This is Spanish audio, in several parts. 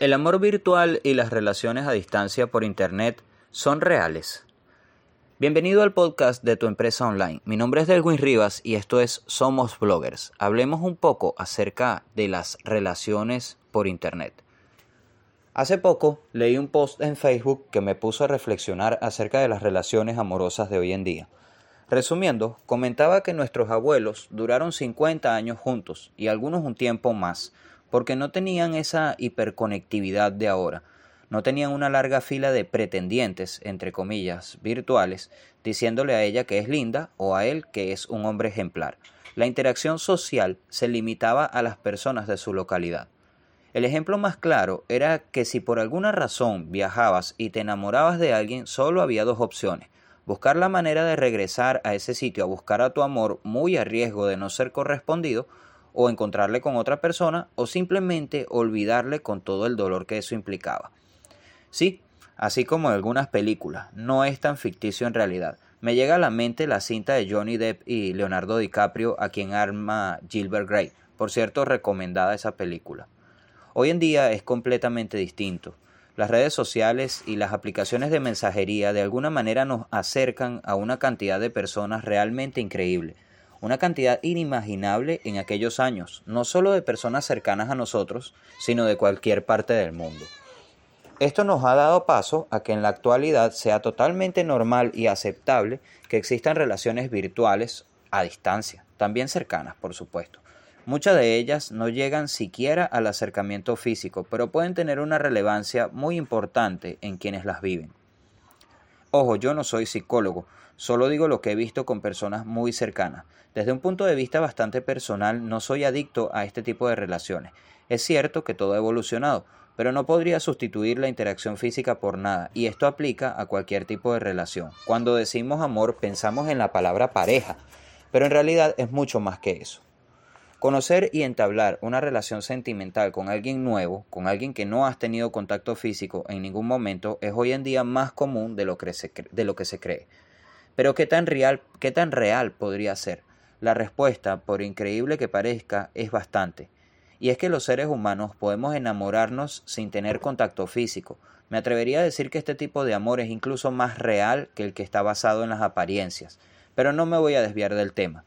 ¿El amor virtual y las relaciones a distancia por Internet son reales? Bienvenido al podcast de tu empresa online. Mi nombre es Delwin Rivas y esto es Somos Bloggers. Hablemos un poco acerca de las relaciones por Internet. Hace poco leí un post en Facebook que me puso a reflexionar acerca de las relaciones amorosas de hoy en día. Resumiendo, comentaba que nuestros abuelos duraron 50 años juntos y algunos un tiempo más, porque no tenían esa hiperconectividad de ahora. No tenían una larga fila de pretendientes, entre comillas, virtuales, diciéndole a ella que es linda o a él que es un hombre ejemplar. La interacción social se limitaba a las personas de su localidad. El ejemplo más claro era que si por alguna razón viajabas y te enamorabas de alguien, solo había dos opciones buscar la manera de regresar a ese sitio a buscar a tu amor muy a riesgo de no ser correspondido, o encontrarle con otra persona, o simplemente olvidarle con todo el dolor que eso implicaba. Sí, así como en algunas películas, no es tan ficticio en realidad. Me llega a la mente la cinta de Johnny Depp y Leonardo DiCaprio a quien arma Gilbert Gray. Por cierto, recomendada esa película. Hoy en día es completamente distinto. Las redes sociales y las aplicaciones de mensajería de alguna manera nos acercan a una cantidad de personas realmente increíble, una cantidad inimaginable en aquellos años, no solo de personas cercanas a nosotros, sino de cualquier parte del mundo. Esto nos ha dado paso a que en la actualidad sea totalmente normal y aceptable que existan relaciones virtuales a distancia, también cercanas, por supuesto, Muchas de ellas no llegan siquiera al acercamiento físico, pero pueden tener una relevancia muy importante en quienes las viven. Ojo, yo no soy psicólogo, solo digo lo que he visto con personas muy cercanas. Desde un punto de vista bastante personal, no soy adicto a este tipo de relaciones. Es cierto que todo ha evolucionado, pero no podría sustituir la interacción física por nada, y esto aplica a cualquier tipo de relación. Cuando decimos amor, pensamos en la palabra pareja, pero en realidad es mucho más que eso. Conocer y entablar una relación sentimental con alguien nuevo, con alguien que no has tenido contacto físico en ningún momento, es hoy en día más común de lo que se, cree. Pero ¿qué tan, real, ¿qué tan real podría ser? La respuesta, por increíble que parezca, es bastante. Y es que los seres humanos podemos enamorarnos sin tener contacto físico. Me atrevería a decir que este tipo de amor es incluso más real que el que está basado en las apariencias. Pero no me voy a desviar del tema.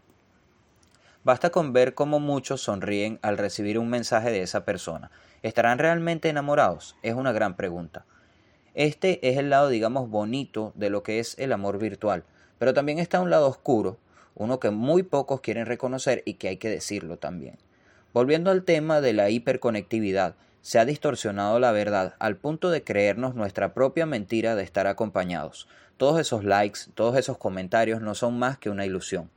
Basta con ver cómo muchos sonríen al recibir un mensaje de esa persona. ¿Estarán realmente enamorados? Es una gran pregunta. Este es el lado, digamos, bonito de lo que es el amor virtual, pero también está un lado oscuro, uno que muy pocos quieren reconocer y que hay que decirlo también. Volviendo al tema de la hiperconectividad, se ha distorsionado la verdad al punto de creernos nuestra propia mentira de estar acompañados. Todos esos likes, todos esos comentarios no son más que una ilusión.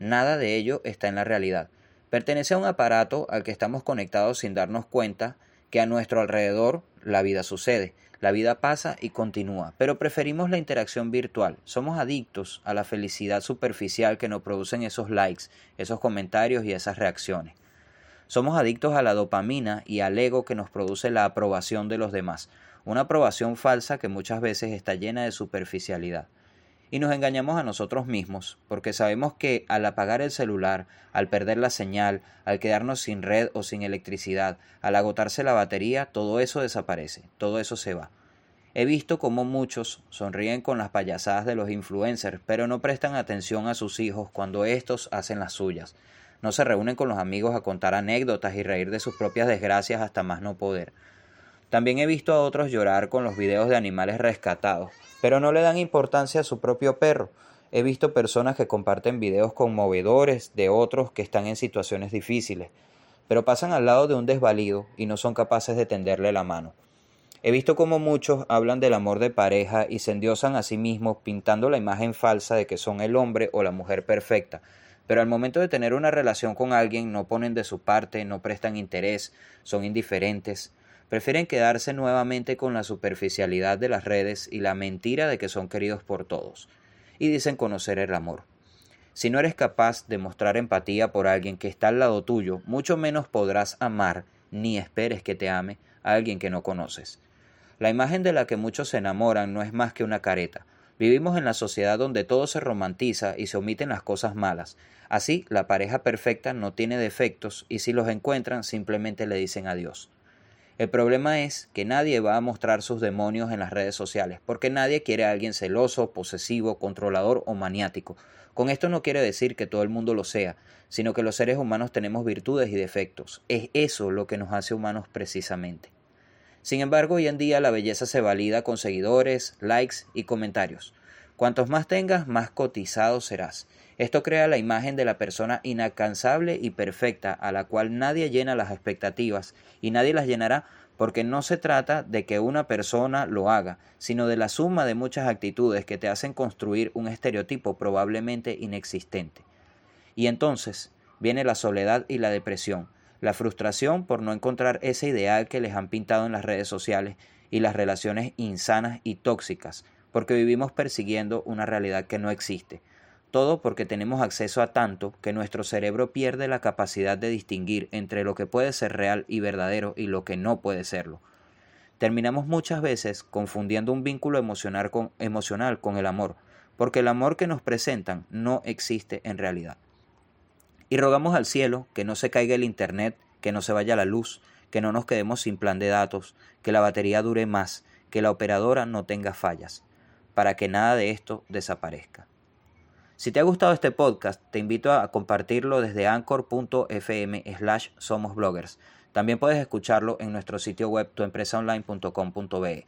Nada de ello está en la realidad. Pertenece a un aparato al que estamos conectados sin darnos cuenta que a nuestro alrededor la vida sucede, la vida pasa y continúa, pero preferimos la interacción virtual. Somos adictos a la felicidad superficial que nos producen esos likes, esos comentarios y esas reacciones. Somos adictos a la dopamina y al ego que nos produce la aprobación de los demás, una aprobación falsa que muchas veces está llena de superficialidad y nos engañamos a nosotros mismos, porque sabemos que al apagar el celular, al perder la señal, al quedarnos sin red o sin electricidad, al agotarse la batería, todo eso desaparece, todo eso se va. He visto cómo muchos sonríen con las payasadas de los influencers, pero no prestan atención a sus hijos cuando éstos hacen las suyas. No se reúnen con los amigos a contar anécdotas y reír de sus propias desgracias hasta más no poder. También he visto a otros llorar con los videos de animales rescatados, pero no le dan importancia a su propio perro. He visto personas que comparten videos conmovedores de otros que están en situaciones difíciles, pero pasan al lado de un desvalido y no son capaces de tenderle la mano. He visto cómo muchos hablan del amor de pareja y se endiosan a sí mismos pintando la imagen falsa de que son el hombre o la mujer perfecta, pero al momento de tener una relación con alguien no ponen de su parte, no prestan interés, son indiferentes, prefieren quedarse nuevamente con la superficialidad de las redes y la mentira de que son queridos por todos, y dicen conocer el amor. Si no eres capaz de mostrar empatía por alguien que está al lado tuyo, mucho menos podrás amar, ni esperes que te ame, a alguien que no conoces. La imagen de la que muchos se enamoran no es más que una careta. Vivimos en la sociedad donde todo se romantiza y se omiten las cosas malas. Así, la pareja perfecta no tiene defectos y si los encuentran simplemente le dicen adiós. El problema es que nadie va a mostrar sus demonios en las redes sociales, porque nadie quiere a alguien celoso, posesivo, controlador o maniático. Con esto no quiere decir que todo el mundo lo sea, sino que los seres humanos tenemos virtudes y defectos. Es eso lo que nos hace humanos precisamente. Sin embargo, hoy en día la belleza se valida con seguidores, likes y comentarios. Cuantos más tengas, más cotizado serás. Esto crea la imagen de la persona inalcanzable y perfecta a la cual nadie llena las expectativas y nadie las llenará porque no se trata de que una persona lo haga, sino de la suma de muchas actitudes que te hacen construir un estereotipo probablemente inexistente. Y entonces viene la soledad y la depresión, la frustración por no encontrar ese ideal que les han pintado en las redes sociales y las relaciones insanas y tóxicas, porque vivimos persiguiendo una realidad que no existe, todo porque tenemos acceso a tanto que nuestro cerebro pierde la capacidad de distinguir entre lo que puede ser real y verdadero y lo que no puede serlo. Terminamos muchas veces confundiendo un vínculo emocional con, emocional con el amor, porque el amor que nos presentan no existe en realidad. Y rogamos al cielo que no se caiga el Internet, que no se vaya la luz, que no nos quedemos sin plan de datos, que la batería dure más, que la operadora no tenga fallas, para que nada de esto desaparezca. Si te ha gustado este podcast, te invito a compartirlo desde anchor.fm slash somosbloggers. También puedes escucharlo en nuestro sitio web tuempresaonline.com.be.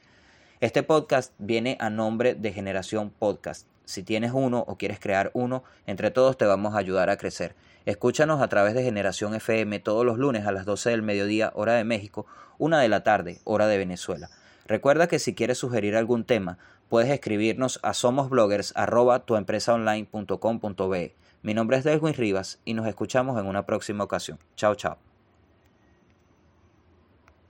Este podcast viene a nombre de Generación Podcast. Si tienes uno o quieres crear uno, entre todos te vamos a ayudar a crecer. Escúchanos a través de Generación FM todos los lunes a las 12 del mediodía, hora de México, una de la tarde, hora de Venezuela. Recuerda que si quieres sugerir algún tema, puedes escribirnos a somosbloggers.tuempresaonline.com.be. Mi nombre es Delwin Rivas y nos escuchamos en una próxima ocasión. Chao, chao.